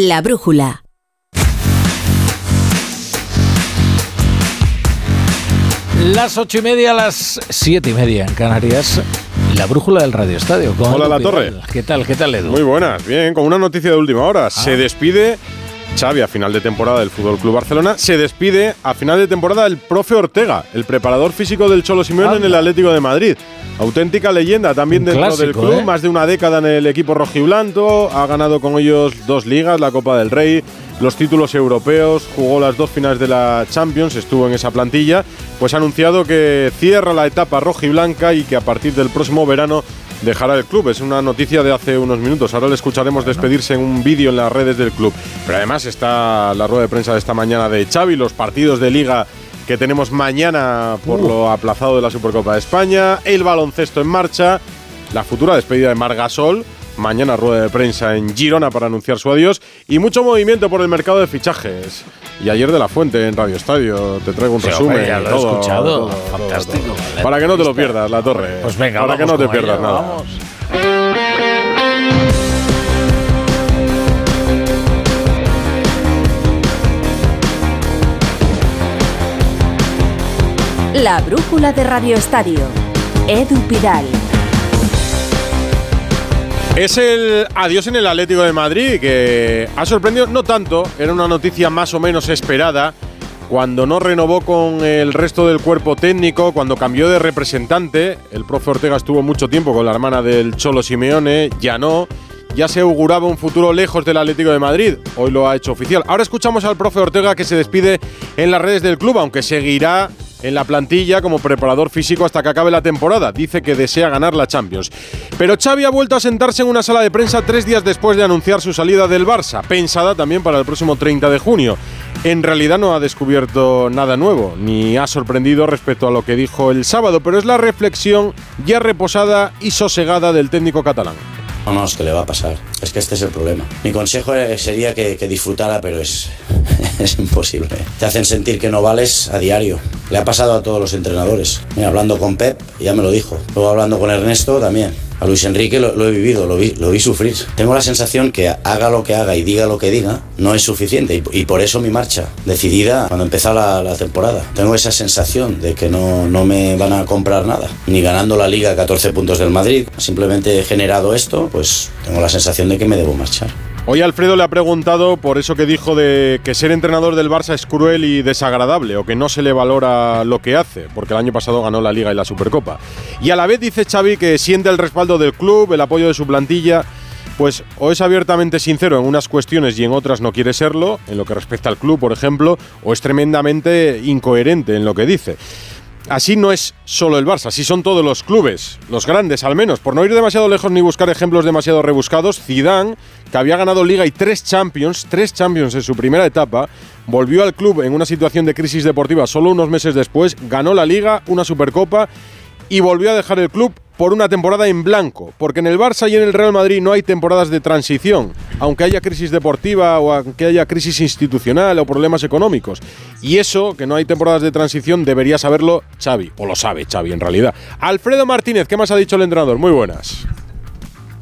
La brújula. Las ocho y media, las siete y media en Canarias. La brújula del Radio Estadio. Hola, La Torre. ¿Qué tal? ¿Qué tal, Edu? Muy buenas, bien, con una noticia de última hora. Se despide Xavi a final de temporada del Fútbol Club Barcelona. Se despide a final de temporada el profe Ortega, el preparador físico del Cholo Simeone en el Atlético de Madrid. Auténtica leyenda también dentro del club, ¿eh? más de una década en el equipo rojiblanco, ha ganado con ellos dos ligas, la Copa del Rey, los títulos europeos, jugó las dos finales de la Champions, estuvo en esa plantilla, pues ha anunciado que cierra la etapa rojiblanca y que a partir del próximo verano dejará el club. Es una noticia de hace unos minutos. Ahora le escucharemos despedirse en un vídeo en las redes del club. Pero además está la rueda de prensa de esta mañana de Xavi, los partidos de liga que tenemos mañana por lo aplazado de la Supercopa de España, el baloncesto en marcha, la futura despedida de Margasol, mañana rueda de prensa en Girona para anunciar su adiós y mucho movimiento por el mercado de fichajes. Y ayer de la Fuente en Radio Estadio te traigo un Sí, resumen. hombre, ya lo he todo, escuchado. todo, Fantástico. todo. Para que no te lo pierdas, la torre. Pues venga, Para que no te pierdas ello, nada. vamos. La brújula de Radio Estadio. Edu Pidal. Es el adiós en el Atlético de Madrid, que ha sorprendido, no tanto, era una noticia más o menos esperada, cuando no renovó con el resto del cuerpo técnico, cuando cambió de representante, el profe Ortega estuvo mucho tiempo con la hermana del Cholo Simeone, ya no, ya se auguraba un futuro lejos del Atlético de Madrid, hoy lo ha hecho oficial. Ahora escuchamos al profe Ortega que se despide en las redes del club, aunque seguirá en la plantilla como preparador físico hasta que acabe la temporada. Dice que desea ganar la Champions. Pero Xavi ha vuelto a sentarse en una sala de prensa tres días después de anunciar su salida del Barça, pensada también para el próximo 30 de junio. En realidad no ha descubierto nada nuevo, ni ha sorprendido respecto a lo que dijo el sábado, pero es la reflexión ya reposada y sosegada del técnico catalán. No, no, es que le va a pasar. Es que este es el problema. Mi consejo eh, sería que, disfrutara, pero es, es imposible. Te hacen sentir que no vales a diario. Le ha pasado a todos los entrenadores. Hablando con Pep, ya me lo dijo. Luego hablando con Ernesto también. A Luis Enrique lo, he vivido, lo vi, lo vi sufrir. Tengo la sensación que haga lo que haga y diga lo que diga, no es suficiente. Y, por eso mi marcha, decidida cuando empezó la, temporada. Tengo esa sensación de que no, no me van a comprar nada. Ni ganando la liga a 14 puntos del Madrid. Simplemente he generado esto, pues tengo la sensación de que me debo marchar. Hoy Alfredo le ha preguntado por eso que dijo de que ser entrenador del Barça es cruel y desagradable o que no se le valora lo que hace, porque el año pasado ganó la Liga y la Supercopa. Y a la vez dice Xavi que siente el respaldo del club, el apoyo de su plantilla, pues o es abiertamente sincero en unas cuestiones y en otras no quiere serlo, en lo que respecta al club, por ejemplo, o es tremendamente incoherente en lo que dice. Así no es solo el Barça, así son todos los clubes, los grandes al menos. Por no ir demasiado lejos ni buscar ejemplos demasiado rebuscados, Zidane, que había ganado Liga y tres Champions, tres Champions en su primera etapa, volvió al club en una situación de crisis deportiva solo unos meses después, ganó la Liga, una Supercopa y volvió a dejar el club por una temporada en blanco, porque en el Barça y en el Real Madrid no hay temporadas de transición, aunque haya crisis deportiva o aunque haya crisis institucional o problemas económicos. Y eso, que no hay temporadas de transición, debería saberlo Xavi, o lo sabe Xavi en realidad. Alfredo Martínez, ¿qué más ha dicho el entrenador? Muy buenas.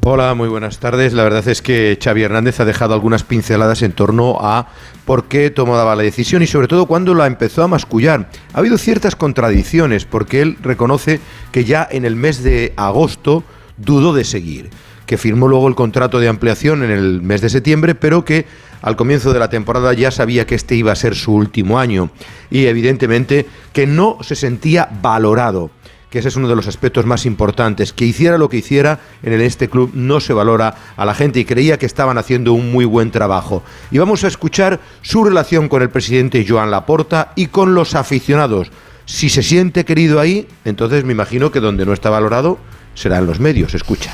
Hola, muy buenas tardes. La verdad es que Xavi Hernández ha dejado algunas pinceladas en torno a por qué tomaba la decisión y sobre todo cuándo la empezó a mascullar. Ha habido ciertas contradicciones porque él reconoce que ya en el mes de agosto dudó de seguir, que firmó luego el contrato de ampliación en el mes de septiembre, pero que al comienzo de la temporada ya sabía que este iba a ser su último año y evidentemente que no se sentía valorado que ese es uno de los aspectos más importantes, que hiciera lo que hiciera en este club no se valora a la gente y creía que estaban haciendo un muy buen trabajo. Y vamos a escuchar su relación con el presidente Joan Laporta y con los aficionados. Si se siente querido ahí, entonces me imagino que donde no está valorado será en los medios, escucha.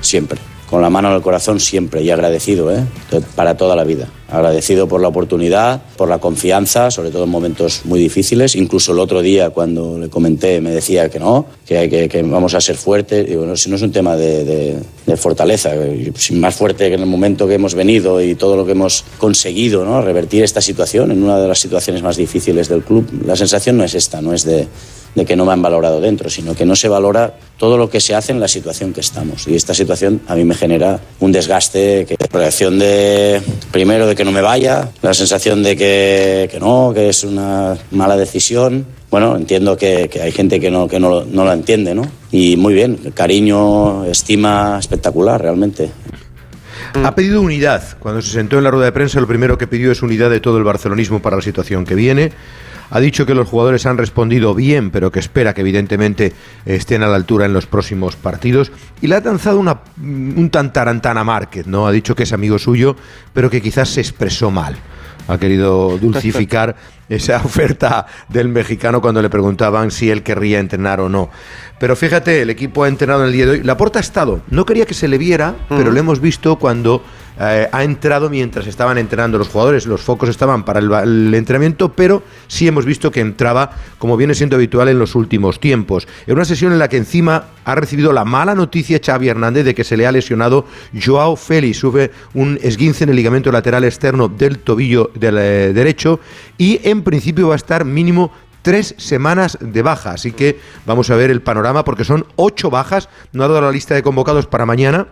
Siempre. Con la mano en el corazón siempre y agradecido, ¿eh? Para toda la vida. Agradecido por la oportunidad, por la confianza, sobre todo en momentos muy difíciles. Incluso el otro día cuando le comenté me decía que no, que, vamos a ser fuertes. Digo, no, si no es un tema de, fortaleza, más fuerte que en el momento que hemos venido y todo lo que hemos conseguido, ¿no? Revertir esta situación en una de las situaciones más difíciles del club. La sensación no es esta, no es de de que no me han valorado dentro, sino que no se valora todo lo que se hace en la situación que estamos. Y esta situación a mí me genera un desgaste, que proyección de, primero, de que no me vaya, la sensación de que, no, que es una mala decisión. Bueno, entiendo que, hay gente que no, que no, no lo entiende, ¿no? Y muy bien, cariño, estima espectacular, realmente. Ha pedido unidad. Cuando se sentó en la rueda de prensa, lo primero que pidió es unidad de todo el barcelonismo para la situación que viene. Ha dicho que los jugadores han respondido bien, pero que espera que evidentemente estén a la altura en los próximos partidos. Y le ha lanzado una, un tantarantana Márquez, ¿no? Ha dicho que es amigo suyo, pero que quizás se expresó mal. Ha querido dulcificar esa oferta del mexicano cuando le preguntaban si él querría entrenar o no. Pero fíjate, el equipo ha entrenado en el día de hoy. La porta ha estado. No quería que se le viera, pero lo hemos visto cuando eh, ha entrado mientras estaban entrenando los jugadores. Los focos estaban para el, entrenamiento, pero sí hemos visto que entraba como viene siendo habitual en los últimos tiempos. En una sesión en la que encima ha recibido la mala noticia Xavi Hernández de que se le ha lesionado Joao Félix. Sube un esguince en el ligamento lateral externo del tobillo del, eh, derecho y en principio va a estar mínimo tres semanas de baja. Así que vamos a ver el panorama porque son ocho bajas. No ha dado la lista de convocados para mañana.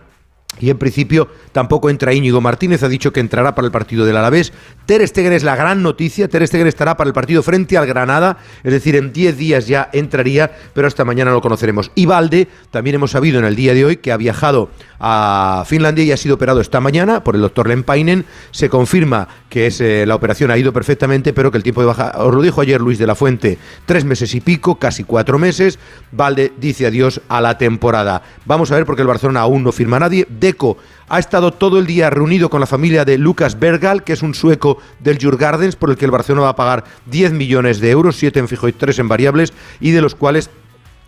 Y en principio tampoco entra Íñigo Martínez, ha dicho que entrará para el partido del Alavés. Ter Stegen es la gran noticia, Ter Stegen estará para el partido frente al Granada, es decir, en 10 días ya entraría, pero hasta mañana lo conoceremos. Y Valde, también hemos sabido en el día de hoy que ha viajado a Finlandia y ha sido operado esta mañana por el doctor Lempainen. Se confirma que es, eh, la operación ha ido perfectamente, pero que el tiempo de baja, os lo dijo ayer Luis de la Fuente, tres meses y pico, casi cuatro meses. Valde dice adiós a la temporada. Vamos a ver porque el Barcelona aún no firma a nadie. Deco ha estado todo el día reunido con la familia de Lucas Bergal, que es un sueco del Jurgardens, por el que el Barcelona va a pagar 10 millones de euros, 7 en fijo y 3 en variables, y de los cuales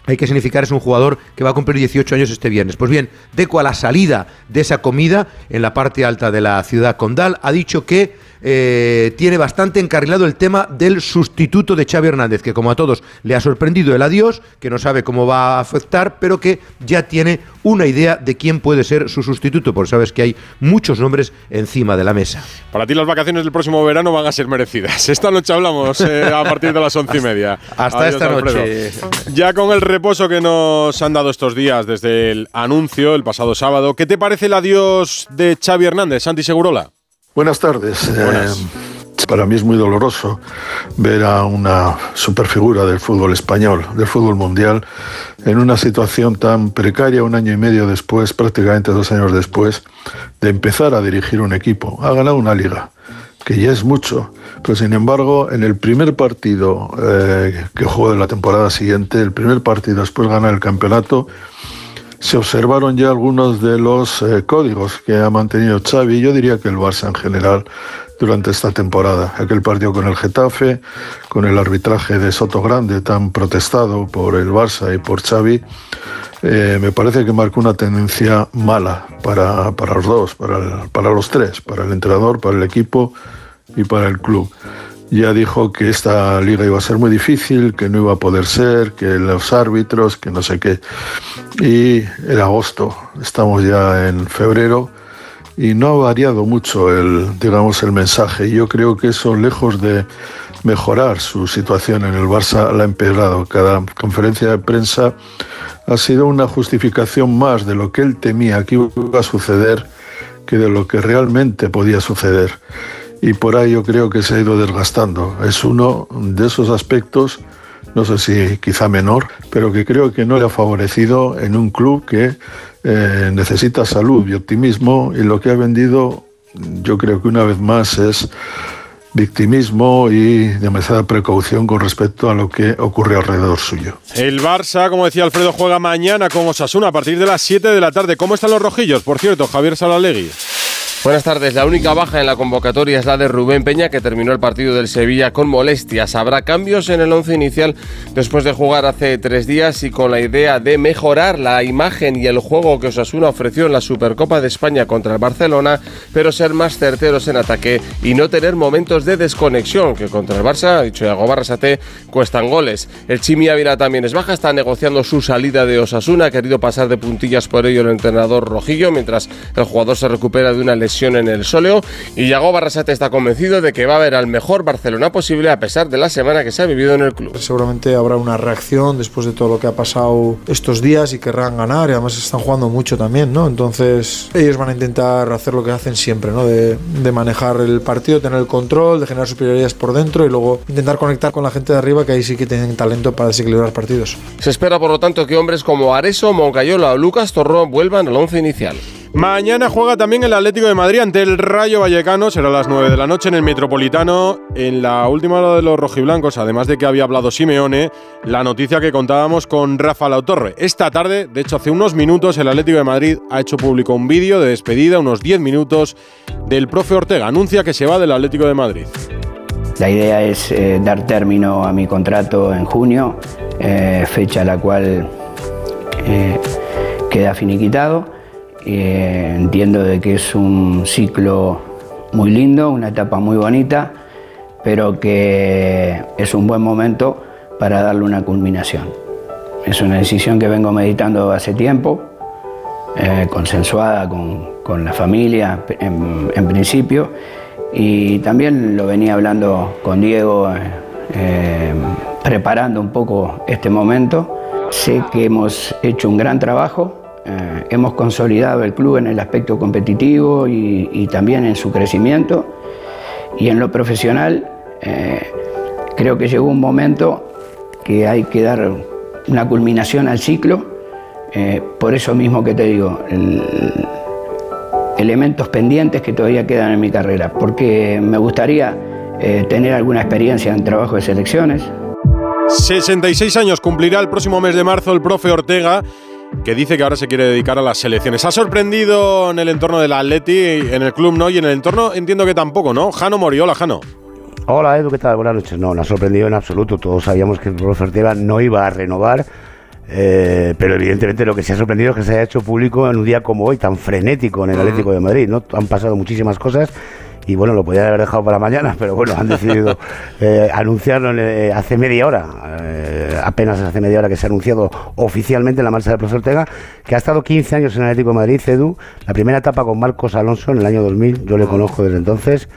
hay que significar es un jugador que va a cumplir 18 años este viernes. Pues bien, Deco a la salida de esa comida en la parte alta de la ciudad condal ha dicho que eh, tiene bastante encarrilado el tema del sustituto de Xavi Hernández, que como a todos le ha sorprendido el adiós, que no sabe cómo va a afectar, pero que ya tiene una idea de quién puede ser su sustituto, porque sabes que hay muchos nombres encima de la mesa. Para ti las vacaciones del próximo verano van a ser merecidas. Esta noche hablamos eh, a partir de las once y media. Hasta Adiós, esta Alfredo. noche. Ya con el reposo que nos han dado estos días desde el anuncio el pasado sábado, ¿qué te parece el adiós de Xavi Hernández, Santi Segurola? Buenas tardes. Buenas. Eh, para mí es muy doloroso ver a una superfigura del fútbol español, del fútbol mundial, en una situación tan precaria un año y medio después, prácticamente dos años después, de empezar a dirigir un equipo. Ha ganado una liga, que ya es mucho, pero sin embargo, en el primer partido eh, que jugó de la temporada siguiente, el primer partido después de ganar el campeonato, se observaron ya algunos de los eh, códigos que ha mantenido Xavi, yo diría que el Barça en general, durante esta temporada. Aquel partido con el Getafe, con el arbitraje de Soto Grande tan protestado por el Barça y por Xavi, eh, me parece que marcó una tendencia mala para, para los dos, para, para los tres, para el entrenador, para el equipo y para el club ya dijo que esta liga iba a ser muy difícil, que no iba a poder ser, que los árbitros, que no sé qué. Y en agosto, estamos ya en febrero y no ha variado mucho el, digamos, el mensaje. Yo creo que eso, lejos de mejorar su situación en el Barça, la ha empeorado. Cada conferencia de prensa ha sido una justificación más de lo que él temía que iba a suceder que de lo que realmente podía suceder y por ahí yo creo que se ha ido desgastando. Es uno de esos aspectos, no sé si quizá menor, pero que creo que no le ha favorecido en un club que eh, necesita salud y optimismo y lo que ha vendido yo creo que una vez más es victimismo y demasiada precaución con respecto a lo que ocurre alrededor suyo. El Barça, como decía Alfredo, juega mañana con Osasuna a partir de las 7 de la tarde. ¿Cómo están los rojillos? Por cierto, Javier Salalegui. Buenas tardes. La única baja en la convocatoria es la de Rubén Peña, que terminó el partido del Sevilla con molestias. Habrá cambios en el once inicial después de jugar hace tres días y con la idea de mejorar la imagen y el juego que Osasuna ofreció en la Supercopa de España contra el Barcelona, pero ser más certeros en ataque y no tener momentos de desconexión, que contra el Barça, dicho Iago Barrasate, cuestan goles. El Chimi Ávila también es baja, está negociando su salida de Osasuna, ha querido pasar de puntillas por ello el entrenador rojillo, mientras el jugador se recupera de una lesión lesión en el sóleo y Yago Barrasate está convencido de que va a ver al mejor Barcelona posible a pesar de la semana que se ha vivido en el club. Seguramente habrá una reacción después de todo lo que ha pasado estos días y querrán ganar y además están jugando mucho también, ¿no? Entonces ellos van a intentar hacer lo que hacen siempre, ¿no? De, de manejar el partido, tener el control, de generar superioridades por dentro y luego intentar conectar con la gente de arriba que ahí sí que tienen talento para desequilibrar partidos. Se espera por lo tanto que hombres como Areso, Moncayola o Lucas Torró vuelvan al once inicial. Mañana juega también el Atlético de Madrid ante el Rayo Vallecano, será a las 9 de la noche en el Metropolitano. En la última hora de los rojiblancos, además de que había hablado Simeone, la noticia que contábamos con Rafa Lautorre. Esta tarde, de hecho hace unos minutos, el Atlético de Madrid ha hecho público un vídeo de despedida, unos 10 minutos, del profe Ortega. Anuncia que se va del Atlético de Madrid. La idea es eh, dar término a mi contrato en junio, eh, fecha a la cual eh, queda finiquitado. Eh, entiendo de que es un ciclo muy lindo, una etapa muy bonita, pero que es un buen momento para darle una culminación. Es una decisión que vengo meditando hace tiempo, eh, consensuada con, con, la familia en, en, principio, y también lo venía hablando con Diego, eh, preparando un poco este momento. Sé que hemos hecho un gran trabajo, eh, hemos consolidado el club en el aspecto competitivo y, y, también en su crecimiento. Y en lo profesional, eh, creo que llegó un momento que hay que dar una culminación al ciclo. Eh, por eso mismo que te digo, el, elementos pendientes que todavía quedan en mi carrera, porque me gustaría tener alguna experiencia en trabajo de selecciones. 66 años cumplirá el próximo mes de marzo el profe Ortega que dice que ahora se quiere dedicar a las selecciones. ¿Ha sorprendido en el entorno del Atleti, en el club no? Y en el entorno entiendo que tampoco, ¿no? Jano Moriola, Jano. Hola Edu, ¿qué tal? Buenas noches. No, no ha sorprendido en absoluto. Todos sabíamos que el profe Ortega no iba a renovar. Eh, pero evidentemente lo que se ha sorprendido es que se haya hecho público en un día como hoy, tan frenético en el Atlético de Madrid. ¿no? Han pasado muchísimas cosas y bueno, lo podían haber dejado para mañana, pero bueno, han decidido eh, anunciarlo eh, hace media hora, eh, apenas hace media hora que se ha anunciado oficialmente la marcha del profesor Ortega, que ha estado 15 años en el Atlético de Madrid, CEDU, la primera etapa con Marcos Alonso en el año 2000, yo le conozco desde entonces,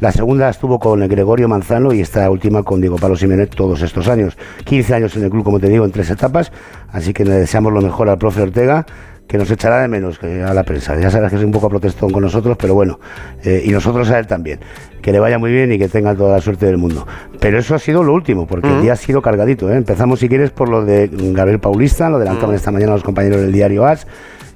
la segunda estuvo con Gregorio Manzano y esta última con Diego Pablo Simeone todos estos años, 15 años en el club, como te digo, en tres etapas, así que le deseamos lo mejor al profe Ortega, que nos echará de menos que a la prensa. Ya sabes que es un poco protestón con nosotros, pero bueno, eh, y nosotros a él también. Que le vaya muy bien y que tenga toda la suerte del mundo. Pero eso ha sido lo último, porque uh -huh. el día ha sido cargadito. ¿eh? Empezamos, si quieres, por lo de Gabriel Paulista, lo adelantaban uh -huh. esta mañana los compañeros del diario AS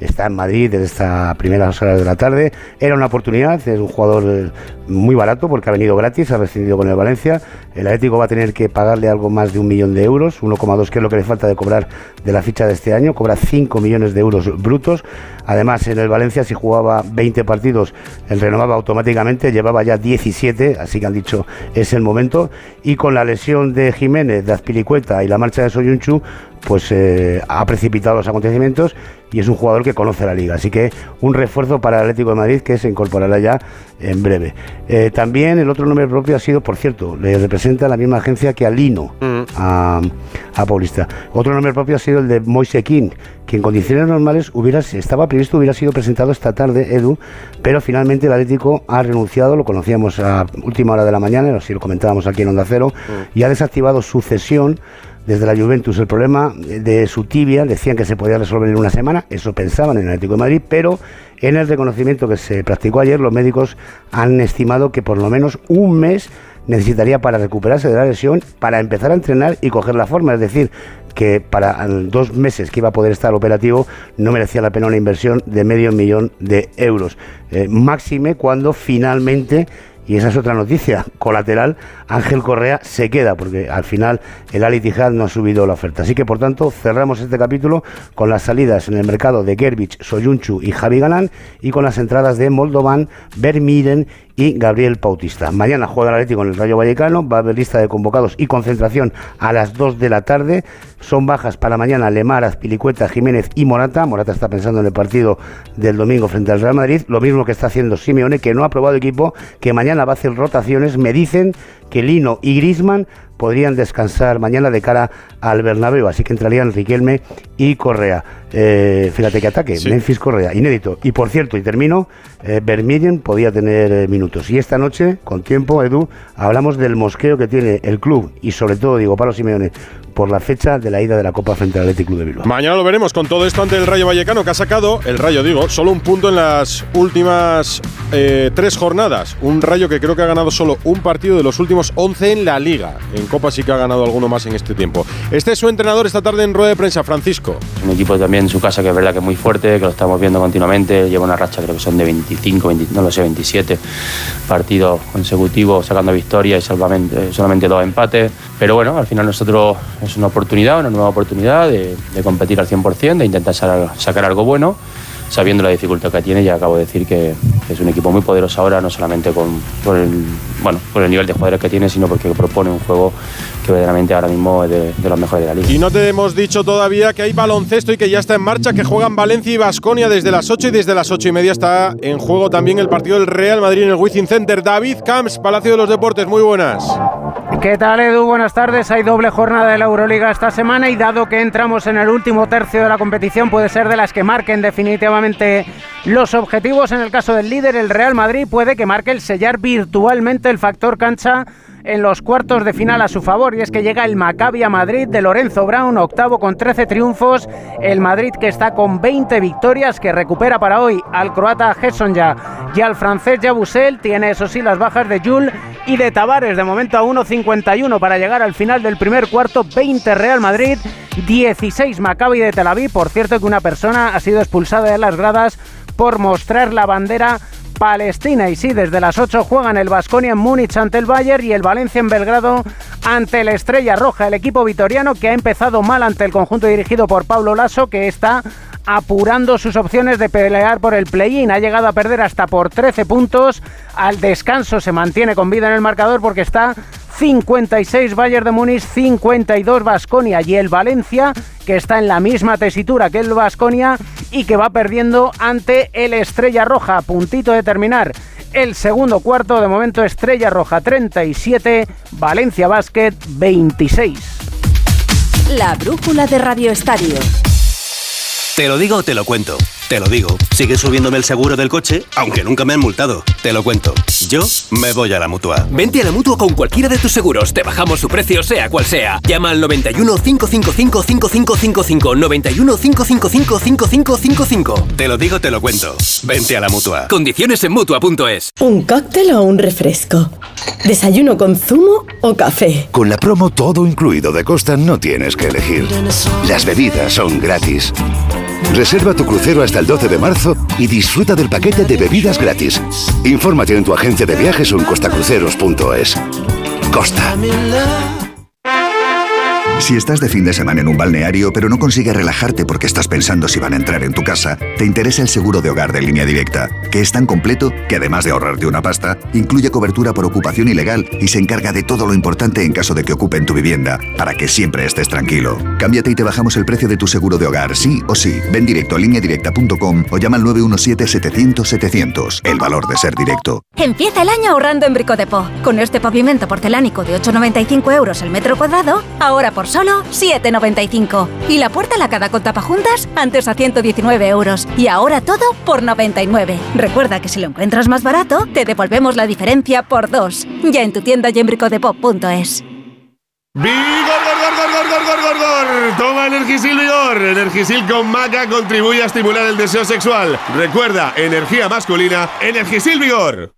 está en Madrid desde estas primeras horas de la tarde. Era una oportunidad, es un jugador eh, muy barato porque ha venido gratis, ha rescindido con el Valencia. El Atlético va a tener que pagarle algo más de un millón de euros, 1,2 que es lo que le falta de cobrar de la ficha de este año. Cobra 5 millones de euros brutos. Además, en el Valencia, si jugaba 20 partidos, él renovaba automáticamente, llevaba ya 17, así que han dicho es el momento. Y con la lesión de Jiménez, de Azpilicueta y la marcha de Soyunchu, pues eh, ha precipitado los acontecimientos y es un jugador que conoce la liga. Así que un refuerzo para el Atlético de Madrid que se incorporará ya en breve. Eh, también el otro nombre propio ha sido, por cierto, le representa la misma agencia que a Lino, mm. a, a, Paulista. Otro nombre propio ha sido el de Moise King, que en condiciones normales hubiera, estaba previsto, hubiera sido presentado esta tarde, Edu, pero finalmente el Atlético ha renunciado, lo conocíamos a última hora de la mañana, así lo comentábamos aquí en Onda Cero, mm. y ha desactivado su cesión desde la Juventus. El problema de su tibia decían que se podía resolver en una semana, eso pensaban en el Atlético de Madrid, pero en el reconocimiento que se practicó ayer, los médicos han estimado que por lo menos un mes necesitaría para recuperarse de la lesión, para empezar a entrenar y coger la forma. Es decir, que para dos meses que iba a poder estar operativo no merecía la pena una inversión de medio millón de euros. Eh, máxime cuando finalmente y esa es otra noticia colateral. Ángel Correa se queda porque al final el Ali Tijad no ha subido la oferta. Así que por tanto cerramos este capítulo con las salidas en el mercado de Gerbich, Soyunchu y Javi Galán y con las entradas de Moldovan, Vermiren y Gabriel Pautista. Mañana juega el Atlético con el Rayo Vallecano, va a haber lista de convocados y concentración a las 2 de la tarde. Son bajas para mañana Lemar, Azpilicueta, Jiménez y Morata. Morata está pensando en el partido del domingo frente al Real Madrid, lo mismo que está haciendo Simeone, que no ha probado equipo, que mañana va a hacer rotaciones. Me dicen que Lino y Grisman podrían descansar mañana de cara al Bernabéu, así que entrarían Riquelme y Correa. Eh, fíjate que ataque, Memphis Correa, inédito. Y por cierto, y termino, eh, Vermillen podía tener eh, minutos. Y esta noche, con tiempo, Edu, hablamos del mosqueo que tiene el club y sobre todo Diego Pablo Simeone por la fecha de la ida de la Copa frente al Athletic Club de Bilbao. Mañana lo veremos con todo esto ante el Rayo Vallecano, que ha sacado, el Rayo digo, solo un punto en las últimas eh, tres jornadas. Un Rayo que creo que ha ganado solo un partido de los últimos 11 en la Liga. En Copa sí que ha ganado alguno más en este tiempo. Este es su entrenador esta tarde en rueda de prensa, Francisco. Un equipo también en su casa que es verdad que es muy fuerte, que lo estamos viendo continuamente. Lleva una racha, creo que son de 25, 20, no lo sé, 27 partidos consecutivos sacando victoria y solamente, solamente dos empates. Pero bueno, al final nosotros es una oportunidad, una nueva oportunidad de, competir al 100%, de intentar sa- sacar algo bueno, sabiendo la dificultad que tiene. Ya acabo de decir que es un equipo muy poderoso ahora, no solamente con, por, el, bueno, por el nivel de jugadores que tiene, sino porque propone un juego que verdaderamente ahora mismo es de, de los mejores de la liga. Y no te hemos dicho todavía que hay baloncesto y que ya está en marcha, que juegan Valencia y Basconia desde las 8 y desde las 8 y media está en juego también el partido del Real Madrid en el Wizzing Center. David Camps, Palacio de los Deportes, muy buenas. ¿Qué tal Edu? Buenas tardes. Hay doble jornada de la Euroliga esta semana y dado que entramos en el último tercio de la competición puede ser de las que marquen definitivamente los objetivos. En el caso del líder, el Real Madrid, puede que marque el sellar virtualmente el factor cancha en los cuartos de final a su favor. Y es que llega el Maccabi a Madrid de Lorenzo Brown, octavo con 13 triunfos, el Madrid que está con 20 victorias, que recupera para hoy al croata Hessonja y al francés Jabusel, tiene eso sí las bajas de Jules y de Tavares, de momento a 1.51 para llegar al final del primer cuarto, 20 Real Madrid, 16 Maccabi de Tel Aviv, por cierto que una persona ha sido expulsada de las gradas por mostrar la bandera Palestina. Y sí, desde las 8 juegan el Vasconia en Múnich ante el Bayern y el Valencia en Belgrado ante la Estrella Roja. El equipo vitoriano que ha empezado mal ante el conjunto dirigido por Pablo Lasso, que está apurando sus opciones de pelear por el play-in. Ha llegado a perder hasta por 13 puntos. Al descanso se mantiene con vida en el marcador porque está 56 Bayern de Múnich, 52 Vasconia y el Valencia que está en la misma tesitura que el Vasconia y que va perdiendo ante el Estrella Roja. A puntito de terminar el segundo cuarto, de momento Estrella Roja 37, Valencia Basket 26. La brújula de Radio Estadio. Te lo digo o te lo cuento. Te lo digo. Sigue subiéndome el seguro del coche, aunque nunca me han multado. Te lo cuento. Yo me voy a la mutua. Vente a la mutua con cualquiera de tus seguros. Te bajamos su precio, sea cual sea. Llama al 91 555 5555. 91 555 5555. Te lo digo, te lo cuento. Vente a la mutua. Condiciones en mutua.es. ¿Un cóctel o un refresco? ¿Desayuno con zumo o café? Con la promo todo incluido de Costa no tienes que elegir. Las bebidas son gratis. Reserva tu crucero hasta el 12 de marzo y disfruta del paquete de bebidas gratis. Infórmate en tu agencia de viajes o en costacruceros.es. Costa. Si estás de fin de semana en un balneario pero no consigues relajarte porque estás pensando si van a entrar en tu casa, te interesa el seguro de hogar de línea directa, que es tan completo que además de ahorrarte una pasta, incluye cobertura por ocupación ilegal y se encarga de todo lo importante en caso de que ocupen tu vivienda, para que siempre estés tranquilo. Cámbiate y te bajamos el precio de tu seguro de hogar, sí o sí. Ven directo a lineadirecta.com o llama al 917-700-700. El valor de ser directo. Empieza el año ahorrando en Brico Depot. Con este pavimento porcelánico de 8,95 euros el metro cuadrado, ahora por solo 7,95. Y la puerta lacada con tapajuntas, antes a 119 euros. Y ahora todo por 99. Recuerda que si lo encuentras más barato, te devolvemos la diferencia por dos. Ya en tu tienda y en bricodepot.es. ¡Vigor, gor, gor, gor, gor, gor, gor, gor! Toma Energisil Vigor. Energisil con maca contribuye a estimular el deseo sexual. Recuerda, energía masculina, Energisil Vigor.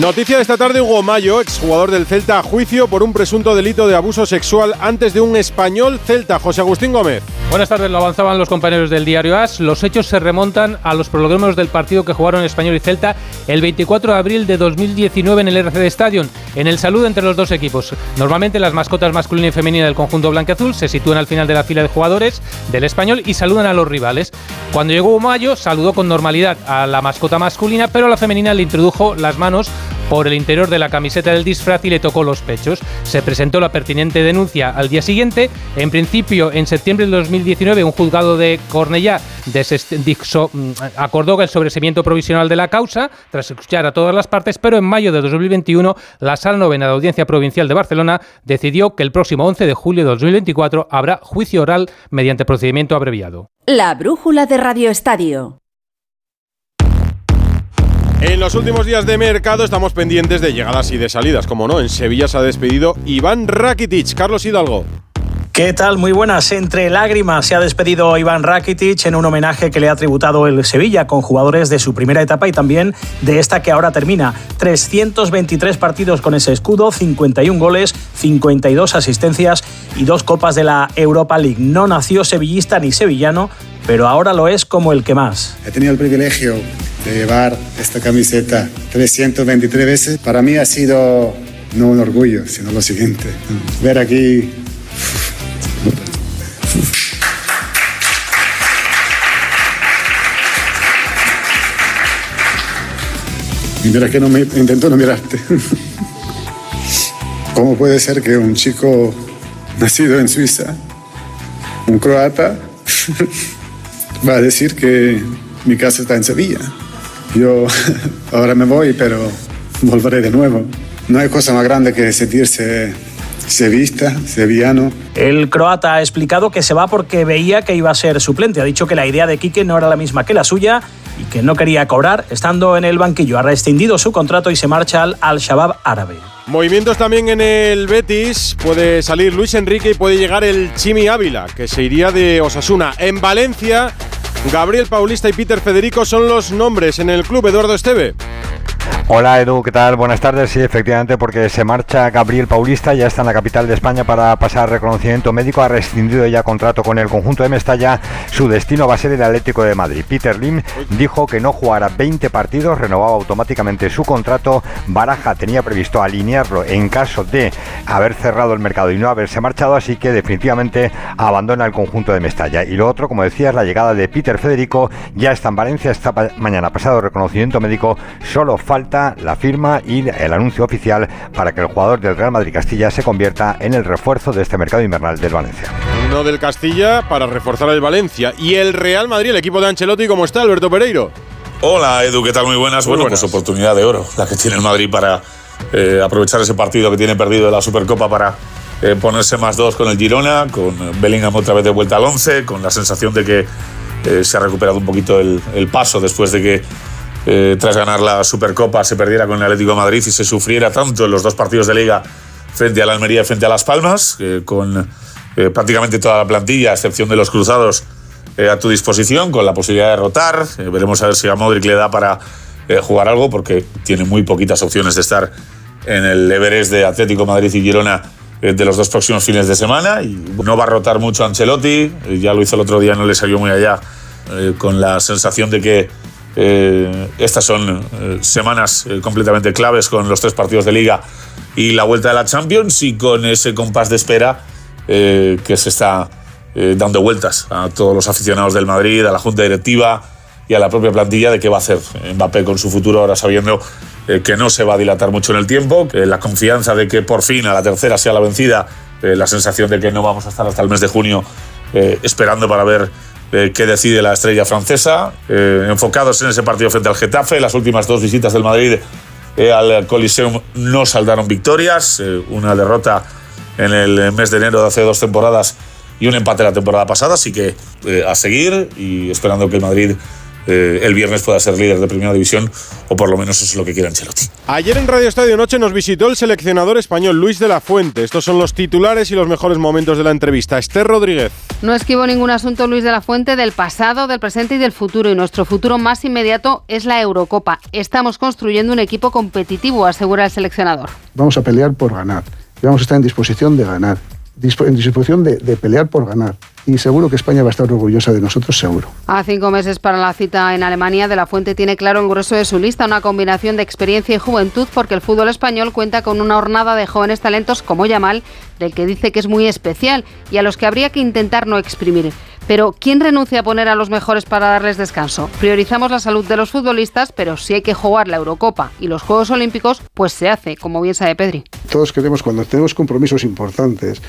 Noticia de esta tarde, Hugo Mayo, exjugador del Celta, a juicio por un presunto delito de abuso sexual antes de un español Celta, José Agustín Gómez. Buenas tardes, lo avanzaban los compañeros del diario AS. Los hechos se remontan a los prologuemos del partido que jugaron Español y Celta el 24 de abril de 2019 en el RCD Stadium, en el saludo entre los dos equipos. Normalmente las mascotas masculina y femenina del conjunto blanqueazul se sitúan al final de la fila de jugadores del Español y saludan a los rivales. Cuando llegó Hugo Mayo, saludó con normalidad a la mascota masculina, pero a la femenina le introdujo las manos por el interior de la camiseta del disfraz y le tocó los pechos. Se presentó la pertinente denuncia al día siguiente. En principio, en septiembre de 2019, un juzgado de Cornellá mm, acordó el sobreseimiento provisional de la causa tras escuchar a todas las partes, pero en mayo de 2021 la Sala Novena de Audiencia Provincial de Barcelona decidió que el próximo 11 de julio de 2024 habrá juicio oral mediante procedimiento abreviado. La brújula de Radio Estadio. En los últimos días de mercado estamos pendientes de llegadas y de salidas, como no. En Sevilla se ha despedido Iván Rakitic. Carlos Hidalgo. ¿Qué tal? Muy buenas. Entre lágrimas se ha despedido Iván Rakitic en un homenaje que le ha tributado el Sevilla con jugadores de su primera etapa y también de esta que ahora termina. 323 partidos con ese escudo, 51 goles, 52 asistencias y dos copas de la Europa League. No nació sevillista ni sevillano, pero ahora lo es como el que más. He tenido el privilegio llevar esta camiseta 323 veces. Para mí ha sido no un orgullo, sino lo siguiente. Ver aquí mira que no me intento no mirarte. ¿Cómo puede ser que un chico nacido en Suiza, un croata, va a decir que mi casa está en Sevilla? Yo ahora me voy, pero volveré de nuevo. No hay cosa más grande que sentirse sevista, sevillano. El croata ha explicado que se va porque veía que iba a ser suplente. Ha dicho que la idea de Quique no era la misma que la suya y que no quería cobrar estando en el banquillo. Ha rescindido su contrato y se marcha al Al-Shabaab árabe. Movimientos también en el Betis. Puede salir Luis Enrique y puede llegar el Chimi Ávila, que se iría de Osasuna. En Valencia, Gabriel Paulista y Peter Federico son los nombres en el club Eduardo Esteve. Hola Edu, ¿qué tal? Buenas tardes. Sí, efectivamente, porque se marcha Gabriel Paulista, ya está en la capital de España para pasar reconocimiento médico, ha rescindido ya contrato con el conjunto de Mestalla, su destino va a ser el Atlético de Madrid. Peter Lim dijo que no jugará 20 partidos, renovaba automáticamente su contrato. Baraja tenía previsto alinearlo en caso de haber cerrado el mercado y no haberse marchado, así que definitivamente abandona el conjunto de Mestalla. Y lo otro, como decías, la llegada de Peter Federico, ya está en Valencia, esta mañana pasado reconocimiento médico, solo falta la firma y el anuncio oficial para que el jugador del Real Madrid Castilla se convierta en el refuerzo de este mercado invernal del Valencia. Uno del Castilla para reforzar el Valencia. Y el Real Madrid, el equipo de Ancelotti, ¿cómo está, Alberto Pereiro? Hola, Edu, ¿qué tal? Muy buenas. bueno, pues oportunidad de oro, la que tiene el Madrid para eh, aprovechar ese partido que tiene perdido de la Supercopa para eh, ponerse más dos con el Girona, con Bellingham otra vez de vuelta al 11, con la sensación de que eh, se ha recuperado un poquito el, el paso después de que eh, tras ganar la Supercopa se perdiera con el Atlético de Madrid y se sufriera tanto en los dos partidos de liga frente a la Almería y frente a Las Palmas, con eh, prácticamente toda la plantilla, a excepción de los cruzados, eh, a tu disposición, con la posibilidad de rotar. veremos a ver si a Modric le da para jugar algo, porque tiene muy poquitas opciones de estar en el Everest de Atlético Madrid y Girona de los dos próximos fines de semana. Y no va a rotar mucho Ancelotti, ya lo hizo el otro día, no le salió muy allá, con la sensación de que eh, estas son eh, semanas eh, completamente claves con los tres partidos de liga y la vuelta de la Champions y con ese compás de espera que se está dando vueltas a todos los aficionados del Madrid, a la junta directiva y a la propia plantilla de qué va a hacer Mbappé con su futuro ahora sabiendo que no se va a dilatar mucho en el tiempo, la confianza de que por fin a la tercera sea la vencida, la sensación de que no vamos a estar hasta el mes de junio esperando para ver eh, que decide la estrella francesa, eh, enfocados en ese partido frente al Getafe. Las últimas dos visitas del Madrid eh, al Coliseum no saldaron victorias, una derrota en el mes de enero de hace dos temporadas y un empate la temporada pasada, así que a seguir y esperando que el Madrid eh, el viernes pueda ser líder de primera división, o por lo menos eso es lo que quiere Ancelotti. Ayer en Radio Estadio Noche nos visitó el seleccionador español Luis de la Fuente. Estos son los titulares y los mejores momentos de la entrevista. Esther Rodríguez. No esquivo ningún asunto Luis de la Fuente del pasado, del presente y del futuro. Y nuestro futuro más inmediato es la Eurocopa. Estamos construyendo un equipo competitivo, asegura el seleccionador. Vamos a pelear por ganar. Vamos a estar en disposición de ganar. En disposición de, pelear por ganar y seguro que España va a estar orgullosa de nosotros, seguro. A cinco meses para la cita en Alemania, De La Fuente tiene claro el grueso de su lista, una combinación de experiencia y juventud, porque el fútbol español cuenta con una hornada de jóvenes talentos como Yamal, del que dice que es muy especial y a los que habría que intentar no exprimir. Pero ¿quién renuncia a poner a los mejores para darles descanso? Priorizamos la salud de los futbolistas, pero si hay que jugar la Eurocopa y los Juegos Olímpicos, pues se hace, como bien sabe Pedri. Todos queremos, cuando tenemos compromisos importantes,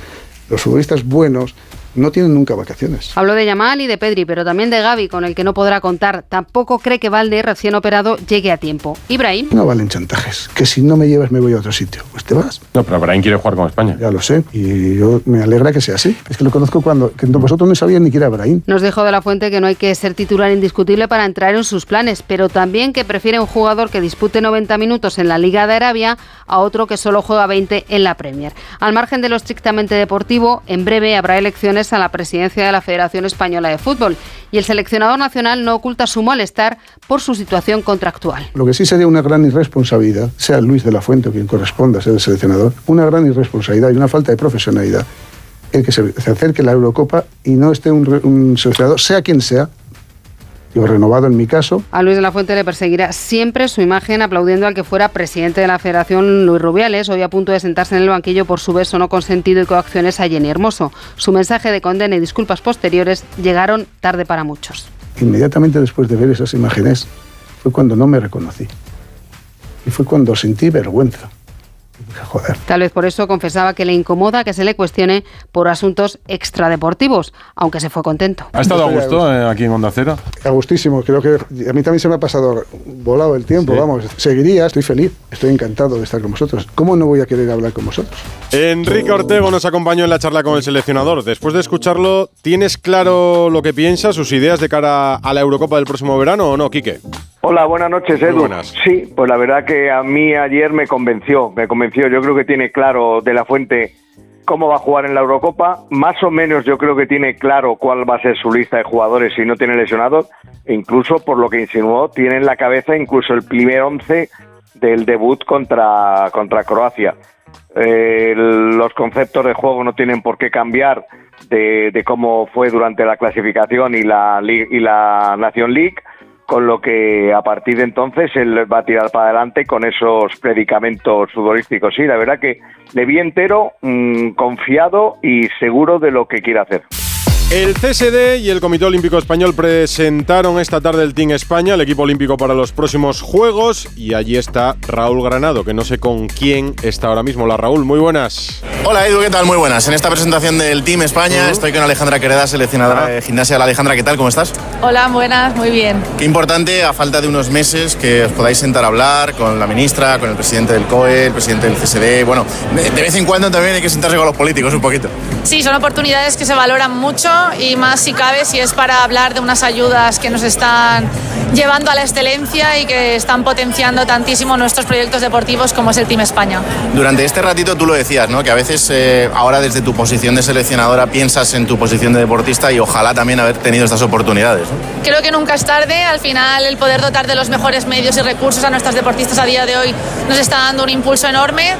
los futbolistas buenos no tienen nunca vacaciones. Hablo de Yamal y de Pedri, pero también de Gaby, con el que no podrá contar. Tampoco cree que Valde, recién operado, llegue a tiempo. Ibrahim. No valen chantajes. Que si no me llevas me voy a otro sitio. Pues te vas. No, pero Ibrahim quiere jugar con España. Ya lo sé. Y yo me alegra que sea así. Es que lo conozco cuando que vosotros no sabían ni que era Ibrahim. Nos dijo de la fuente que no hay que ser titular indiscutible para entrar en sus planes, pero también que prefiere un jugador que dispute 90 minutos en la Liga de Arabia a otro que solo juega 20 en la Premier. Al margen de lo estrictamente deportivo, en breve habrá elecciones a la presidencia de la Federación Española de Fútbol y el seleccionador nacional no oculta su malestar por su situación contractual. Lo que sí sería una gran irresponsabilidad, sea Luis de la Fuente o quien corresponda ser el seleccionador, una gran irresponsabilidad y una falta de profesionalidad el que se, acerque la Eurocopa y no esté un, un seleccionador, sea quien sea, yo renovado en mi caso. A Luis de la Fuente le perseguirá siempre su imagen aplaudiendo al que fuera presidente de la Federación Luis Rubiales, hoy a punto de sentarse en el banquillo por su beso no consentido y coacciones a Jenny Hermoso. Su mensaje de condena y disculpas posteriores llegaron tarde para muchos. Inmediatamente después de ver esas imágenes fue cuando no me reconocí. Y fue cuando sentí vergüenza. Joder. Tal vez por eso confesaba que le incomoda que se le cuestione por asuntos extradeportivos, aunque se fue contento. ¿Ha estado a gusto eh, aquí en Onda Cero? A gustísimo, creo que a mí también se me ha pasado volado el tiempo, Sí. vamos, seguiría, estoy feliz, estoy encantado de estar con vosotros. ¿Cómo no voy a querer hablar con vosotros? Enrique Ortego nos acompañó en la charla con el seleccionador. Después de escucharlo, ¿tienes claro lo que piensa, sus ideas de cara a la Eurocopa del próximo verano o no, Quique? Hola, buenas noches, Edu. buenas. Sí, pues la verdad que a mí ayer me convenció, me convenció. Yo creo que tiene claro de la fuente cómo va a jugar en la Eurocopa. Más o menos yo creo que tiene claro cuál va a ser su lista de jugadores si no tiene lesionados. Incluso, por lo que insinuó, tiene en la cabeza incluso el primer once del debut contra, contra Croacia. Eh, los conceptos de juego no tienen por qué cambiar de, de cómo fue durante la clasificación y la, y la Nation League con lo que a partir de entonces él va a tirar para adelante con esos predicamentos futbolísticos. Sí, la verdad que le vi entero, mm, confiado y seguro de lo que quiere hacer. El CSD y el Comité Olímpico Español presentaron esta tarde el Team España, el equipo olímpico para los próximos Juegos, y allí está Raúl Granado, que no sé con quién está ahora mismo. La Raúl, muy buenas. Hola Edu, ¿qué tal? Muy buenas. En esta presentación del Team España estoy con Alejandra Quereda, seleccionadora de gimnasia. Hola Alejandra, ¿qué tal? ¿Cómo estás? Hola, buenas, muy bien. Qué importante, a falta de unos meses, que os podáis sentar a hablar con la ministra, con el presidente del COE, el presidente del CSD. Bueno, de de vez en cuando también hay que sentarse con los políticos un poquito. Sí, son oportunidades que se valoran mucho y más si cabe si es para hablar de unas ayudas que nos están llevando a la excelencia y que están potenciando tantísimo nuestros proyectos deportivos como es el Team España. Durante este ratito tú lo decías, ¿no? Que a veces eh, ahora desde tu posición de seleccionadora piensas en tu posición de deportista y ojalá también haber tenido estas oportunidades. ¿no? Creo que nunca es tarde, al final el poder dotar de los mejores medios y recursos a nuestras deportistas a día de hoy nos está dando un impulso enorme.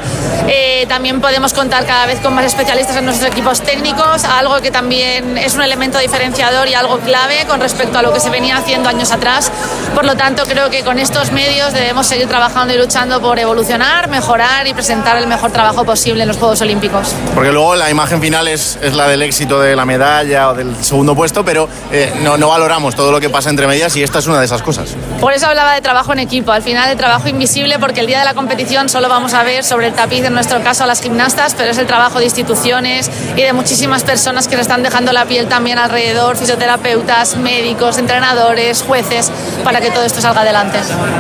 Eh, también podemos contar cada vez con más especialistas en nuestros equipos técnicos, algo que también es un elemento diferenciador y algo clave con respecto a lo que se venía haciendo años atrás. Por lo tanto, creo que con estos medios debemos seguir trabajando y luchando por evolucionar, mejorar y presentar el mejor trabajo posible en los Juegos Olímpicos. Porque luego la imagen final es, es la del éxito de la medalla o del segundo puesto, pero eh, no, no valoramos todo lo que pasa entre medias y esta es una de esas cosas. Por eso hablaba de trabajo en equipo, al final de trabajo invisible, porque el día de la competición solo vamos a ver sobre el tapiz, en nuestro caso, a las gimnastas, pero es el trabajo de instituciones y de muchísimas personas que se están dejando la piel también alrededor, fisioterapeutas, médicos, entrenadores, jueces, para que todo esto salga adelante.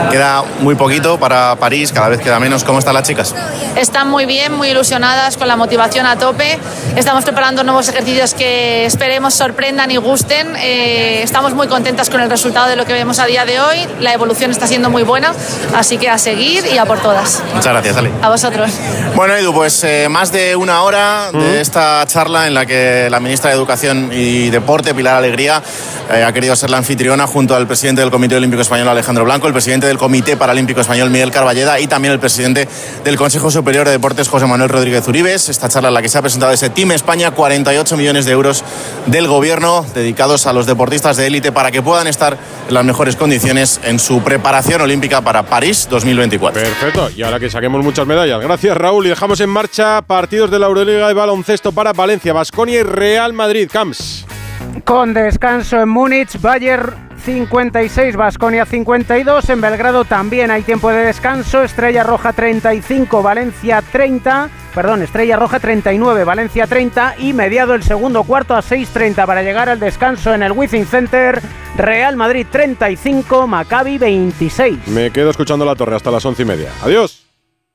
Queda muy poquito para París, cada vez queda menos. ¿Cómo están las chicas? Están muy bien, muy ilusionadas, con la motivación a tope. Estamos preparando nuevos ejercicios que esperemos sorprendan y gusten. Eh, estamos muy contentas con el resultado de lo que vemos a día de hoy. La evolución está siendo muy buena, así que a seguir y a por todas. Muchas gracias, Ale. A vosotros. Bueno, Edu, pues eh, más de una hora de esta charla en la que la ministra de Educación y Deporte, Pilar Alegría, eh, ha querido ser la anfitriona junto al presidente del Comité Olímpico Español, Alejandro Blanco, el presidente del Comité Paralímpico Español, Miguel Carballeda, y también el presidente del Consejo Superior de Deportes, José Manuel Rodríguez Uribes. Esta charla en la que se ha presentado ese Team España, 48 millones de euros del gobierno dedicados a los deportistas de élite para que puedan estar en las mejores condiciones en su preparación olímpica para París 2024. Perfecto, y ahora que saquemos muchas medallas. Gracias, Raúl. Y dejamos en marcha partidos de la Euroliga de baloncesto para Valencia, Basconia y Real Madrid. Camps. Con descanso en Múnich, Bayern 56, Basconia 52. En Belgrado también hay tiempo de descanso. Estrella Roja 35, Valencia 30. Perdón, Estrella Roja 39, Valencia 30 y mediado el segundo cuarto a 6.30 para llegar al descanso en el Wizzing Center. Real Madrid 35, Maccabi 26. Me quedo escuchando la torre hasta las once y media. Adiós.